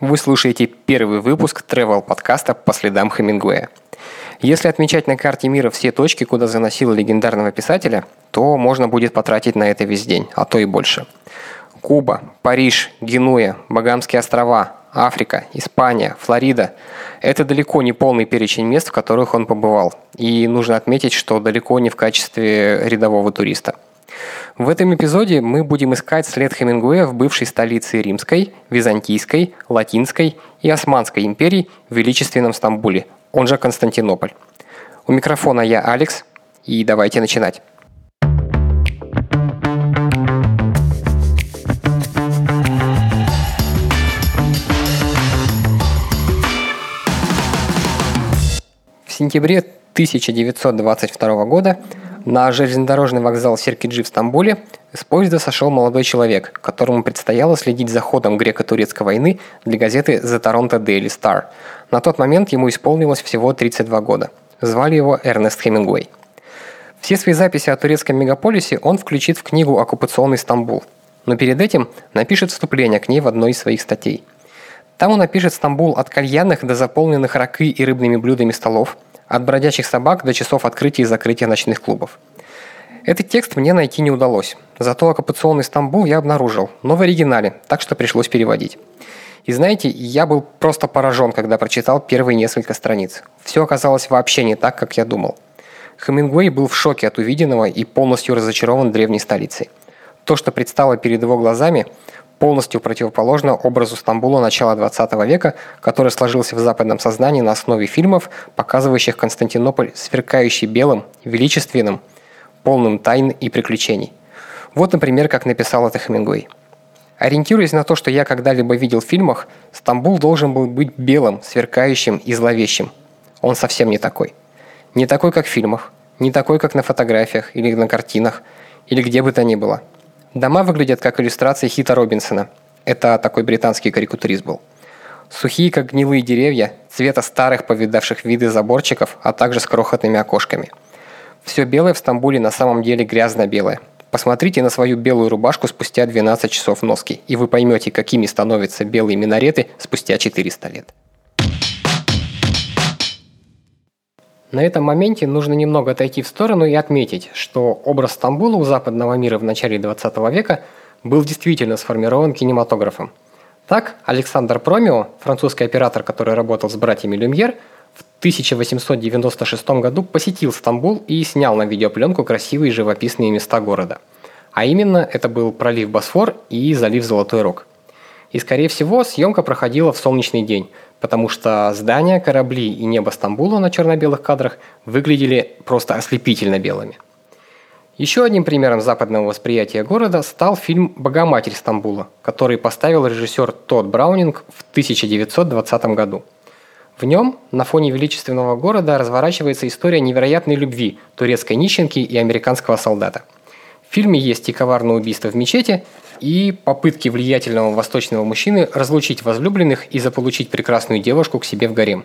Вы слушаете первый выпуск travel подкаста по следам Хемингуэя. Если отмечать на карте мира все точки, куда заносил легендарного писателя, то можно будет потратить на это весь день, а то и больше. Куба, Париж, Генуя, Багамские острова, Африка, Испания, Флорида – это далеко не полный перечень мест, в которых он побывал. И нужно отметить, что далеко не в качестве рядового туриста. В этом эпизоде мы будем искать след Хемингуэя в бывшей столице Римской, Византийской, Латинской и Османской империй в величественном Стамбуле, он же Константинополь. У микрофона я Алекс, и давайте начинать. В сентябре 1922 года на железнодорожный вокзал Серкиджи в Стамбуле с поезда сошел молодой человек, которому предстояло следить за ходом греко-турецкой войны для газеты The Toronto Daily Star. На тот момент ему исполнилось всего 32 года. Звали его Эрнест Хемингуэй. Все свои записи о турецком мегаполисе он включит в книгу «Оккупационный Стамбул», но перед этим напишет вступление к ней в одной из своих статей. Там он напишет Стамбул от кальянных до заполненных ракы и рыбными блюдами столов – от бродячих собак до часов открытия и закрытия ночных клубов. Этот текст мне найти не удалось. Зато оккупационный Стамбул я обнаружил, но в оригинале, так что пришлось переводить. И знаете, я был просто поражен, когда прочитал первые несколько страниц. Все оказалось вообще не так, как я думал. Хемингуэй был в шоке от увиденного и полностью разочарован древней столицей. То, что предстало перед его глазами, полностью противоположно образу Стамбула начала 20 века, который сложился в западном сознании на основе фильмов, показывающих Константинополь сверкающий белым, величественным, полным тайн и приключений. Вот, например, как написал это Хемингуэй. Ориентируясь на то, что я когда-либо видел в фильмах, Стамбул должен был быть белым, сверкающим и зловещим. Он совсем не такой. Не такой, как в фильмах, не такой, как на фотографиях или на картинах, или где бы то ни было – Дома выглядят как иллюстрации Хита Робинсона. Это такой британский карикатурист был. Сухие, как гнилые деревья, цвета старых, повидавших виды заборчиков, а также с крохотными окошками. Все белое в Стамбуле на самом деле грязно-белое. Посмотрите на свою белую рубашку спустя 12 часов носки, и вы поймете, какими становятся белые минареты спустя 400 лет. На этом моменте нужно немного отойти в сторону и отметить, что образ Стамбула у западного мира в начале 20 века был действительно сформирован кинематографом. Так, Александр Промио, французский оператор, который работал с братьями Люмьер, в 1896 году посетил Стамбул и снял на видеопленку красивые живописные места города. А именно, это был пролив Босфор и залив Золотой Рог. И, скорее всего, съемка проходила в солнечный день – потому что здания, корабли и небо Стамбула на черно-белых кадрах выглядели просто ослепительно белыми. Еще одним примером западного восприятия города стал фильм «Богоматерь Стамбула», который поставил режиссер Тодд Браунинг в 1920 году. В нем на фоне величественного города разворачивается история невероятной любви турецкой нищенки и американского солдата. В фильме есть и коварное убийство в мечети, и попытки влиятельного восточного мужчины разлучить возлюбленных и заполучить прекрасную девушку к себе в гарем.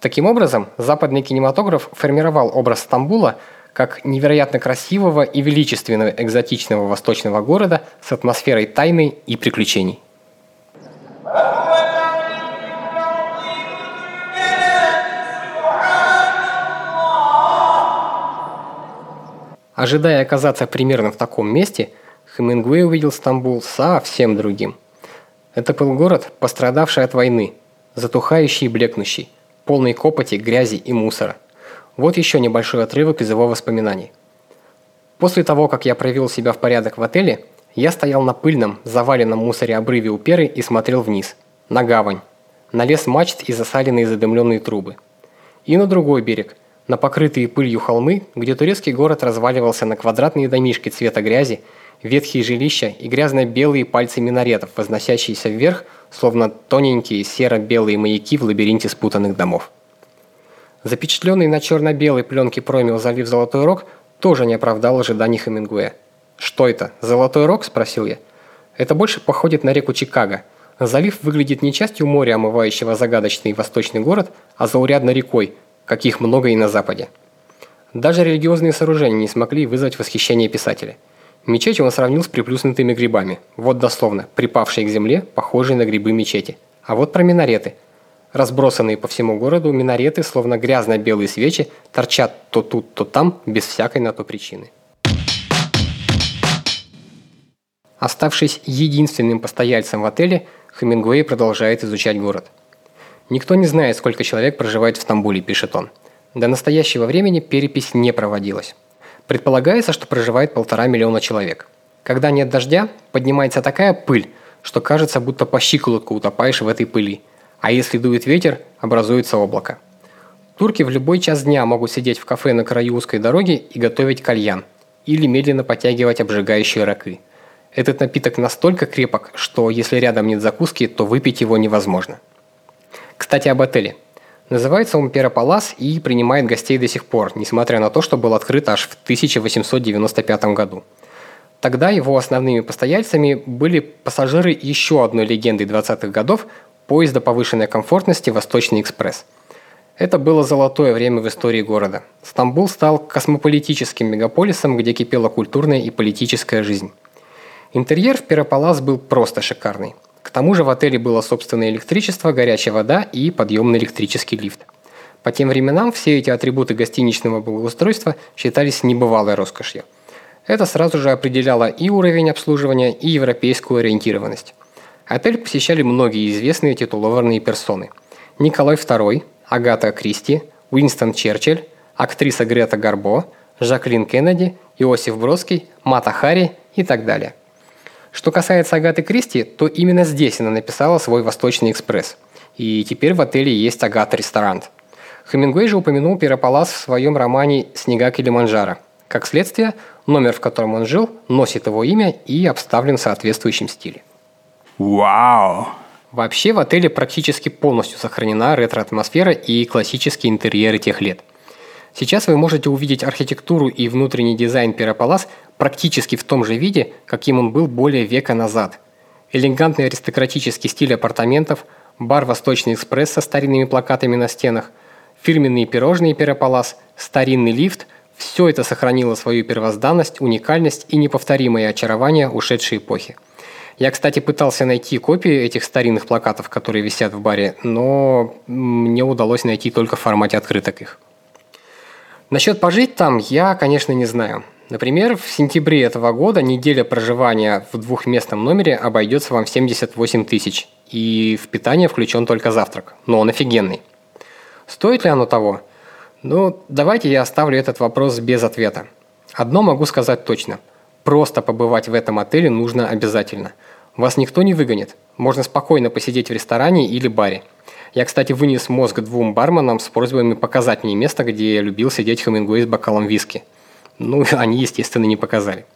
Таким образом, западный кинематограф формировал образ Стамбула как невероятно красивого и величественного экзотичного восточного города с атмосферой тайны и приключений. Ожидая оказаться примерно в таком месте – Хемингуэй увидел Стамбул совсем другим. Это был город, пострадавший от войны, затухающий и блекнущий, полный копоти, грязи и мусора. Вот еще небольшой отрывок из его воспоминаний. После того, как я провел себя в порядок в отеле, я стоял на пыльном, заваленном мусоре обрыве у перы и смотрел вниз, на гавань, на лес мачт и засаленные задымленные трубы. И на другой берег, на покрытые пылью холмы, где турецкий город разваливался на квадратные домишки цвета грязи ветхие жилища и грязно-белые пальцы минаретов, возносящиеся вверх, словно тоненькие серо-белые маяки в лабиринте спутанных домов. Запечатленный на черно-белой пленке промил залив Золотой Рог тоже не оправдал ожиданий Хемингуэя. «Что это, Золотой Рог?» – спросил я. «Это больше походит на реку Чикаго. Залив выглядит не частью моря, омывающего загадочный восточный город, а заурядной рекой, каких много и на Западе». Даже религиозные сооружения не смогли вызвать восхищение писателя – Мечеть он сравнил с приплюснутыми грибами. Вот дословно, припавшие к земле, похожие на грибы мечети. А вот про минареты. Разбросанные по всему городу минареты, словно грязно-белые свечи, торчат то тут, то там, без всякой на то причины. Оставшись единственным постояльцем в отеле, Хемингуэй продолжает изучать город. «Никто не знает, сколько человек проживает в Стамбуле», – пишет он. До настоящего времени перепись не проводилась. Предполагается, что проживает полтора миллиона человек. Когда нет дождя, поднимается такая пыль, что кажется, будто по щиколотку утопаешь в этой пыли. А если дует ветер, образуется облако. Турки в любой час дня могут сидеть в кафе на краю узкой дороги и готовить кальян. Или медленно подтягивать обжигающие ракы. Этот напиток настолько крепок, что если рядом нет закуски, то выпить его невозможно. Кстати, об отеле. Называется он Перополас и принимает гостей до сих пор, несмотря на то, что был открыт аж в 1895 году. Тогда его основными постояльцами были пассажиры еще одной легенды 20-х годов – поезда повышенной комфортности «Восточный экспресс». Это было золотое время в истории города. Стамбул стал космополитическим мегаполисом, где кипела культурная и политическая жизнь. Интерьер в Пирополас был просто шикарный. К тому же в отеле было собственное электричество, горячая вода и подъемный электрический лифт. По тем временам все эти атрибуты гостиничного благоустройства считались небывалой роскошью – это сразу же определяло и уровень обслуживания, и европейскую ориентированность. Отель посещали многие известные титулованные персоны. Николай II, Агата Кристи, Уинстон Черчилль, актриса Грета Гарбо, Жаклин Кеннеди, Иосиф Бродский, Мата Хари и так далее. Что касается Агаты Кристи, то именно здесь она написала свой «Восточный экспресс». И теперь в отеле есть Агата-ресторан. Хемингуэй же упомянул Пирополас в своем романе «Снега Килиманджаро», как следствие, номер, в котором он жил, носит его имя и обставлен в соответствующем стиле. Вау! Вообще в отеле практически полностью сохранена ретро-атмосфера и классические интерьеры тех лет. Сейчас вы можете увидеть архитектуру и внутренний дизайн Пирополас практически в том же виде, каким он был более века назад. Элегантный аристократический стиль апартаментов, бар «Восточный экспресс» со старинными плакатами на стенах, фирменные пирожные Пирополас, старинный лифт – все это сохранило свою первозданность, уникальность и неповторимое очарование ушедшей эпохи. Я, кстати, пытался найти копии этих старинных плакатов, которые висят в баре, но мне удалось найти только в формате открыток их. Насчет пожить там я, конечно, не знаю. Например, в сентябре этого года неделя проживания в двухместном номере обойдется вам в 78 тысяч, и в питание включен только завтрак, но он офигенный. Стоит ли оно того? Ну, давайте я оставлю этот вопрос без ответа. Одно могу сказать точно. Просто побывать в этом отеле нужно обязательно. Вас никто не выгонит. Можно спокойно посидеть в ресторане или баре. Я, кстати, вынес мозг двум барменам с просьбами показать мне место, где я любил сидеть Хемингуэй с бокалом виски. Ну, они, естественно, не показали.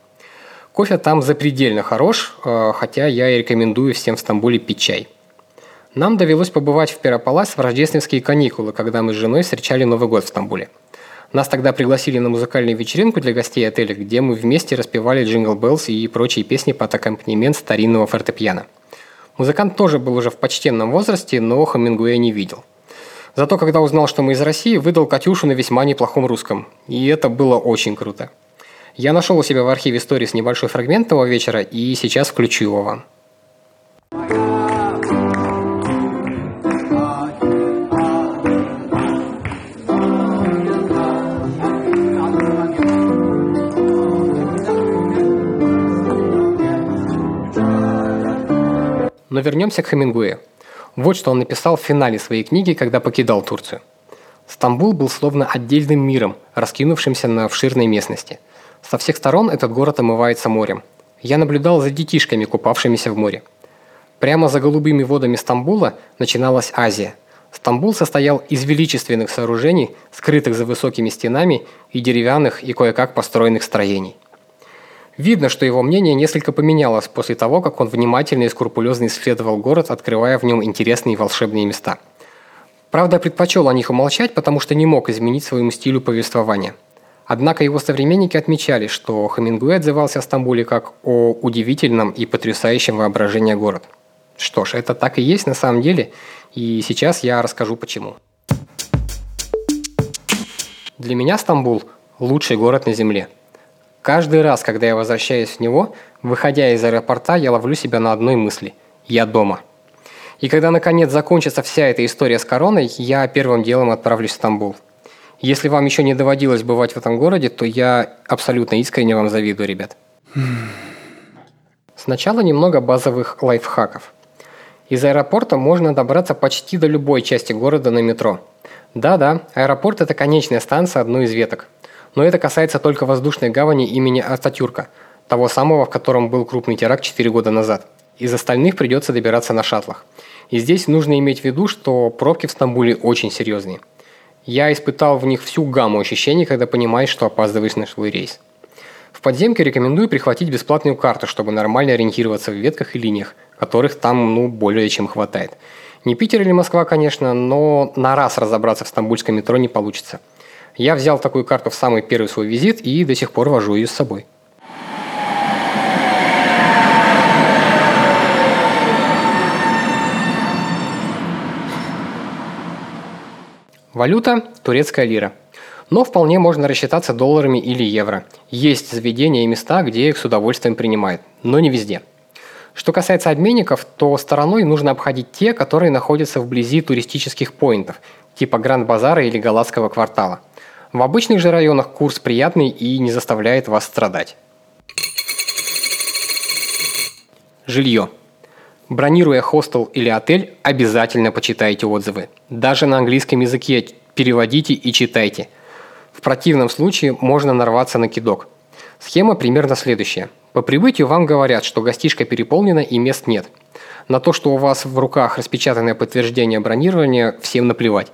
Кофе там запредельно хорош, э, хотя я и рекомендую всем в Стамбуле пить чай. Нам довелось побывать в Пера Палас в рождественские каникулы, когда мы с женой встречали Новый год в Стамбуле. Нас тогда пригласили на музыкальную вечеринку для гостей отеля, где мы вместе распевали «Jingle Bells» и прочие песни под аккомпанемент старинного фортепиано. Музыкант тоже был уже в почтенном возрасте, но Хемингуэя не видел. Зато когда узнал, что мы из России, выдал Катюшу на весьма неплохом русском. И это было очень круто. Я нашел у себя в архиве истории с небольшой фрагмент того вечера, и сейчас включу его вам. Но вернемся к Хемингуэю. Вот что он написал в финале своей книги, когда покидал Турцию. Стамбул был словно отдельным миром, раскинувшимся на обширной местности. Со всех сторон этот город омывается морем. Я наблюдал за детишками, купавшимися в море. Прямо за голубыми водами Стамбула начиналась Азия. Стамбул состоял из величественных сооружений, скрытых за высокими стенами и деревянных и кое-как построенных строений. Видно, что его мнение несколько поменялось после того, как он внимательно и скрупулезно исследовал город, открывая в нем интересные и волшебные места. Правда, предпочел о них умолчать, потому что не мог изменить своему стилю повествования. Однако его современники отмечали, что Хемингуэй отзывался о Стамбуле как о удивительном и потрясающем воображении город. Что ж, это так и есть на самом деле, и сейчас я расскажу почему. Для меня Стамбул – лучший город на Земле – Каждый раз, когда я возвращаюсь в него, выходя из аэропорта, я ловлю себя на одной мысли – я дома. И когда наконец закончится вся эта история с короной, я первым делом отправлюсь в Стамбул. Если вам еще не доводилось бывать в этом городе, то я абсолютно искренне вам завидую, ребят. Сначала немного базовых лайфхаков. Из аэропорта можно добраться почти до любой части города на метро. Да-да, аэропорт – это конечная станция одной из веток. Но это касается только воздушной гавани имени Ататюрка, того самого, в котором был крупный теракт 4 года назад. Из остальных придется добираться на шаттлах. И здесь нужно иметь в виду, что пробки в Стамбуле очень серьезные. Я испытал в них всю гамму ощущений, когда понимаешь, что опаздываешь на свой рейс. В подземке рекомендую прихватить бесплатную карту, чтобы нормально ориентироваться в ветках и линиях, которых там ну более чем хватает. Не Питер или Москва, конечно, но на раз разобраться в стамбульском метро не получится. Я взял такую карту в самый первый свой визит и до сих пор вожу ее с собой. Валюта – турецкая лира. Но вполне можно рассчитаться долларами или евро. Есть заведения и места, где их с удовольствием принимают, но не везде. Что касается обменников, то стороной нужно обходить те, которые находятся вблизи туристических поинтов, типа Гранд-базара или Галатского квартала. В обычных же районах курс приятный и не заставляет вас страдать. Жилье. Бронируя хостел или отель, обязательно почитайте отзывы. Даже на английском языке переводите и читайте. В противном случае можно нарваться на кидок. Схема примерно следующая. По прибытию вам говорят, что гостишка переполнена и мест нет. На то, что у вас в руках распечатанное подтверждение бронирования, всем наплевать.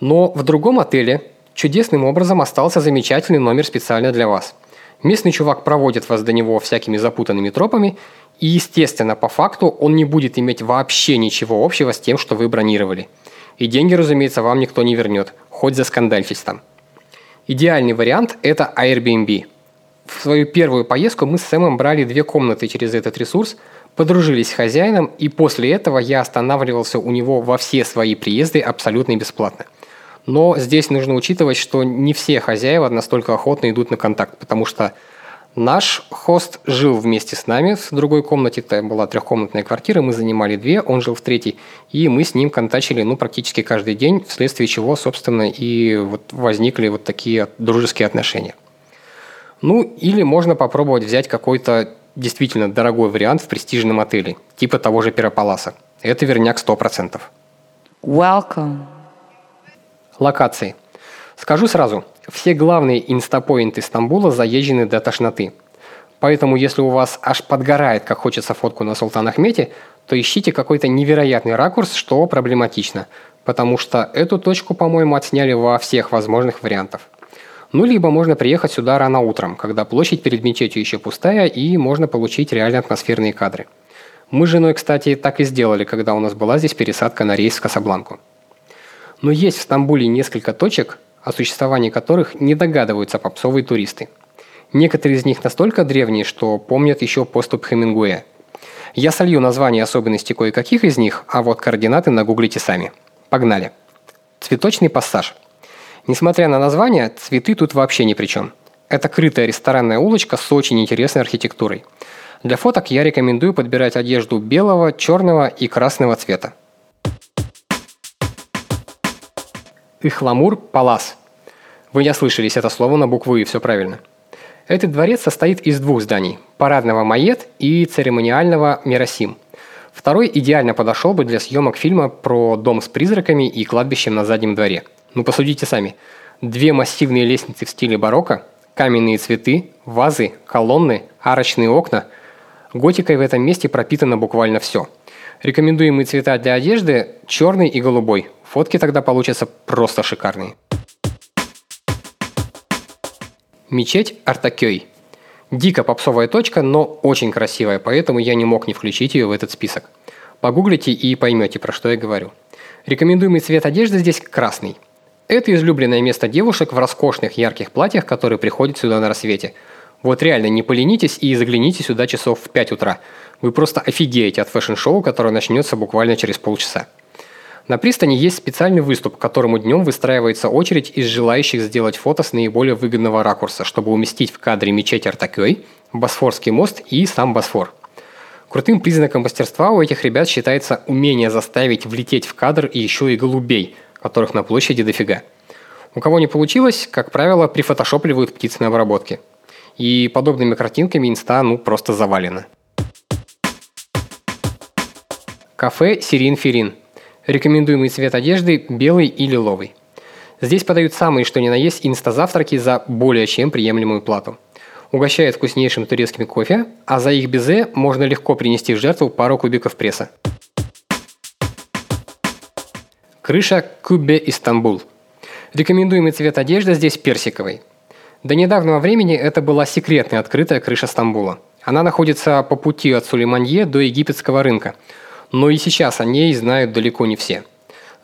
Но в другом отеле чудесным образом остался замечательный номер специально для вас. Местный чувак проводит вас до него всякими запутанными тропами и, естественно, по факту он не будет иметь вообще ничего общего с тем, что вы бронировали. И деньги, разумеется, вам никто не вернет, хоть за скандальчить там. Идеальный вариант – это Airbnb. В свою первую поездку мы с Сэмом брали две комнаты через этот ресурс, подружились с хозяином, и после этого я останавливался у него во все свои приезды абсолютно бесплатно. Но здесь нужно учитывать, что не все хозяева настолько охотно идут на контакт, потому что Наш хост жил вместе с нами в другой комнате, это была трехкомнатная квартира, мы занимали две, он жил в третьей, и мы с ним контачили ну, практически каждый день, вследствие чего, собственно, и вот возникли вот такие дружеские отношения. Ну, или можно попробовать взять какой-то действительно дорогой вариант в престижном отеле, типа того же Пирополаса. Это верняк 100%. Welcome. Локации. Скажу сразу, все главные инстапоинты Стамбула заезжены до тошноты. Поэтому, если у вас аж подгорает, как хочется фотку на Султан Ахмете, то ищите какой-то невероятный ракурс, что проблематично, потому что эту точку, по-моему, отсняли во всех возможных вариантах. Ну, либо можно приехать сюда рано утром, когда площадь перед мечетью еще пустая, и можно получить реально атмосферные кадры. Мы с женой, кстати, так и сделали, когда у нас была здесь пересадка на рейс в Касабланку. Но есть в Стамбуле несколько точек, о существовании которых не догадываются попсовые туристы. Некоторые из них настолько древние, что помнят еще поступ Хемингуэя. Я солью названия особенности кое-каких из них, а вот координаты нагуглите сами. Погнали. Цветочный пассаж. Несмотря на название, цветы тут вообще ни при чем. Это крытая ресторанная улочка с очень интересной архитектурой. Для фоток я рекомендую подбирать одежду белого, черного и красного цвета. Ихламур Палас. Вы не ослышались, это слово на букву «и», все правильно. Этот дворец состоит из двух зданий – парадного Майет и церемониального Миросим. Второй идеально подошел бы для съемок фильма про дом с призраками и кладбищем на заднем дворе. Ну посудите сами. Две массивные лестницы в стиле барокко, каменные цветы, вазы, колонны, арочные окна. Готикой в этом месте пропитано буквально все. Рекомендуемые цвета для одежды – черный и голубой – Фотки тогда получатся просто шикарные. Мечеть Артакёй. Дико попсовая точка, но очень красивая, поэтому я не мог не включить ее в этот список. Погуглите и поймете, про что я говорю. Рекомендуемый цвет одежды здесь красный. Это излюбленное место девушек в роскошных ярких платьях, которые приходят сюда на рассвете. Вот реально, не поленитесь и загляните сюда часов в 5 утра. Вы просто офигеете от fashion-шоу, которое начнется буквально через полчаса. На пристани есть специальный выступ, к которому днем выстраивается очередь из желающих сделать фото с наиболее выгодного ракурса, чтобы уместить в кадре мечеть Ортакёй, Босфорский мост и сам Босфор. Крутым признаком мастерства у этих ребят считается умение заставить влететь в кадр и еще и голубей, которых на площади дофига. У кого не получилось, как правило, прифотошопливают птиц на обработке. И подобными картинками инста ну просто завалено. Кафе Сирин Ферин. Рекомендуемый цвет одежды – белый и лиловый. Здесь подают самые что ни на есть инста-завтраки за более чем приемлемую плату. Угощают вкуснейшим турецким кофе, а за их безе можно легко принести в жертву пару кубиков пресса. Крыша Кубе Истанбул. Рекомендуемый цвет одежды здесь персиковый. До недавнего времени это была секретная открытая крыша Стамбула. Она находится по пути от Сулейманье до египетского рынка – но и сейчас о ней знают далеко не все.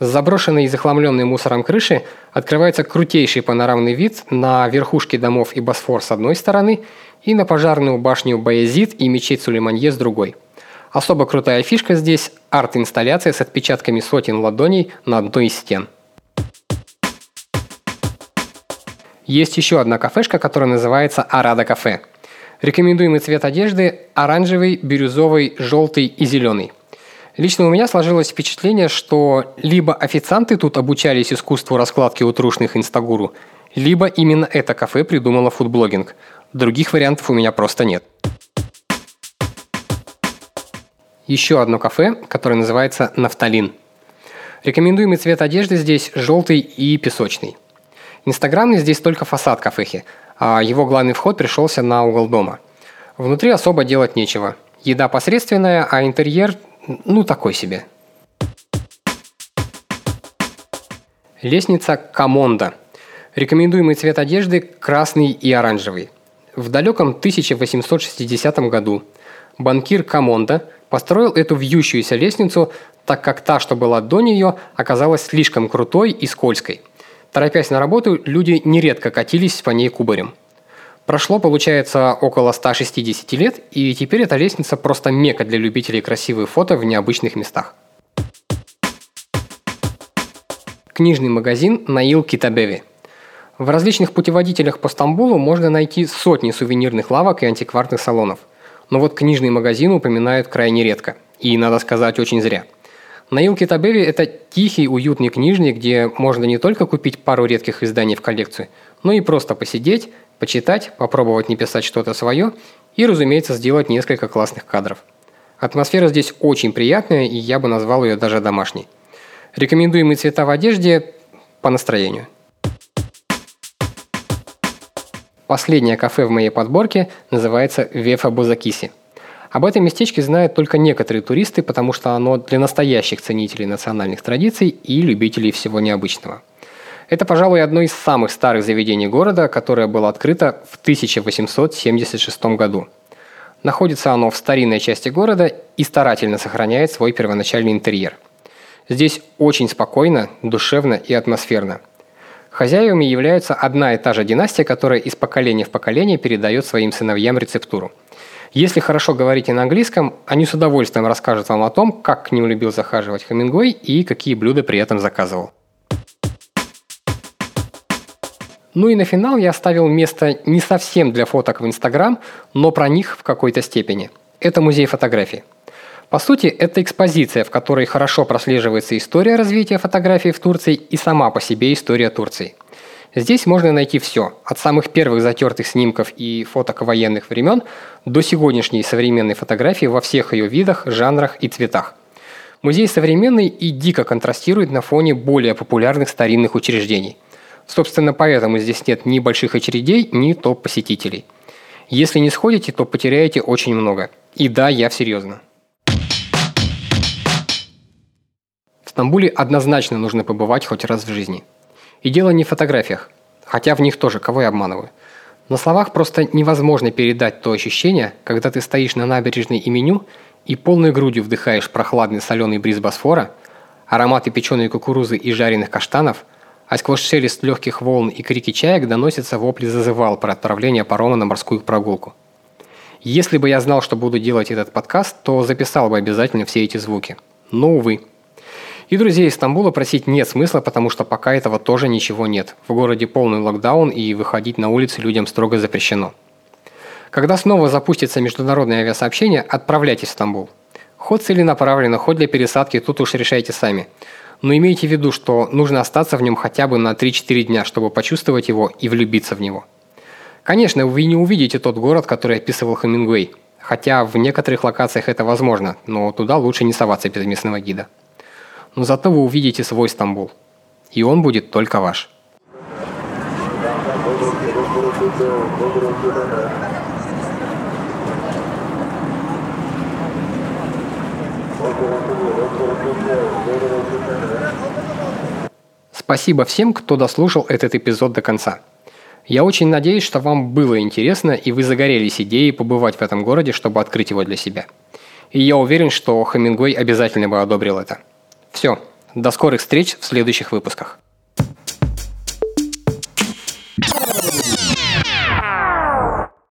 С заброшенной и захламленной мусором крыши открывается крутейший панорамный вид на верхушки домов и Босфор с одной стороны и на пожарную башню Баязид и мечеть Сулейманье с другой. Особо крутая фишка здесь – арт-инсталляция с отпечатками сотен ладоней на одной из стен. Есть еще одна кафешка, которая называется Арада кафе. Рекомендуемый цвет одежды – оранжевый, бирюзовый, желтый и зеленый. Лично у меня сложилось впечатление, что либо официанты тут обучались искусству раскладки утрушных инстагуру, либо именно это кафе придумало фудблогинг. Других вариантов у меня просто нет. Еще одно кафе, которое называется «Нафталин». Рекомендуемый цвет одежды здесь желтый и песочный. Инстаграмный здесь только фасад кафехи, а его главный вход пришелся на угол дома. Внутри особо делать нечего. Еда посредственная, а интерьер ну, такой себе. Лестница Камонда. Рекомендуемый цвет одежды – красный и оранжевый. В далеком 1860 году банкир Камонда построил эту вьющуюся лестницу, так как та, что была до нее, оказалась слишком крутой и скользкой. Торопясь на работу, люди нередко катились по ней кубарем – Прошло, получается, около 160 лет, и теперь эта лестница просто мека для любителей красивых фото в необычных местах. Книжный магазин Наил Китабеви. В различных путеводителях по Стамбулу можно найти сотни сувенирных лавок и антикварных салонов. Но вот книжный магазин упоминают крайне редко. И, надо сказать, очень зря. Наил Китабеви – это тихий, уютный книжный, где можно не только купить пару редких изданий в коллекцию, но и просто посидеть, почитать, попробовать не писать что-то свое и, разумеется, сделать несколько классных кадров. Атмосфера здесь очень приятная, и я бы назвал ее даже домашней. Рекомендуемые цвета в одежде по настроению. Последнее кафе в моей подборке называется Вефа Бузакиси. Об этом местечке знают только некоторые туристы, потому что оно для настоящих ценителей национальных традиций и любителей всего необычного – это, пожалуй, одно из самых старых заведений города, которое было открыто в 1876 году. Находится оно в старинной части города и старательно сохраняет свой первоначальный интерьер. Здесь очень спокойно, душевно и атмосферно. Хозяевами является одна и та же династия, которая из поколения в поколение передает своим сыновьям рецептуру. Если хорошо говорите на английском, они с удовольствием расскажут вам о том, как к ним любил захаживать Хемингуэй и какие блюда при этом заказывал. Ну и на финал я оставил место не совсем для фоток в Инстаграм, но про них в какой-то степени. Это музей фотографии. По сути, это экспозиция, в которой хорошо прослеживается история развития фотографии в Турции и сама по себе история Турции. Здесь можно найти все, от самых первых затертых снимков и фоток военных времен до сегодняшней современной фотографии во всех ее видах, жанрах и цветах. Музей современный и дико контрастирует на фоне более популярных старинных учреждений – Собственно, поэтому здесь нет ни больших очередей, ни топ-посетителей. Если не сходите, то потеряете очень много. И да, я серьезно. В Стамбуле однозначно нужно побывать хоть раз в жизни. И дело не в фотографиях, хотя в них тоже, кого я обманываю. На словах просто невозможно передать то ощущение, когда ты стоишь на набережной и меню и полной грудью вдыхаешь прохладный соленый бриз Босфора, ароматы печеной кукурузы и жареных каштанов – а сквозь шелест легких волн и крики чаек доносятся вопли зазывал про отправление парома на морскую прогулку. Если бы я знал, что буду делать этот подкаст, то записал бы обязательно все эти звуки. Но, увы. И друзей из Стамбула просить нет смысла, потому что пока этого тоже ничего нет. В городе полный локдаун и выходить на улицы людям строго запрещено. Когда снова запустится международное авиасообщение, отправляйтесь в Стамбул. Ход целенаправленно, хоть для пересадки, тут уж решайте сами. Но имейте в виду, что нужно остаться в нем хотя бы на 3-4 дня, чтобы почувствовать его и влюбиться в него. Конечно, вы не увидите тот город, который описывал Хемингуэй, хотя в некоторых локациях это возможно, но туда лучше не соваться без местного гида. Но зато вы увидите свой Стамбул. И он будет только ваш. Спасибо всем, кто дослушал этот эпизод до конца. Я очень надеюсь, что вам было интересно и вы загорелись идеей побывать в этом городе, чтобы открыть его для себя. И я уверен, что Хемингуэй обязательно бы одобрил это. Все, до скорых встреч в следующих выпусках.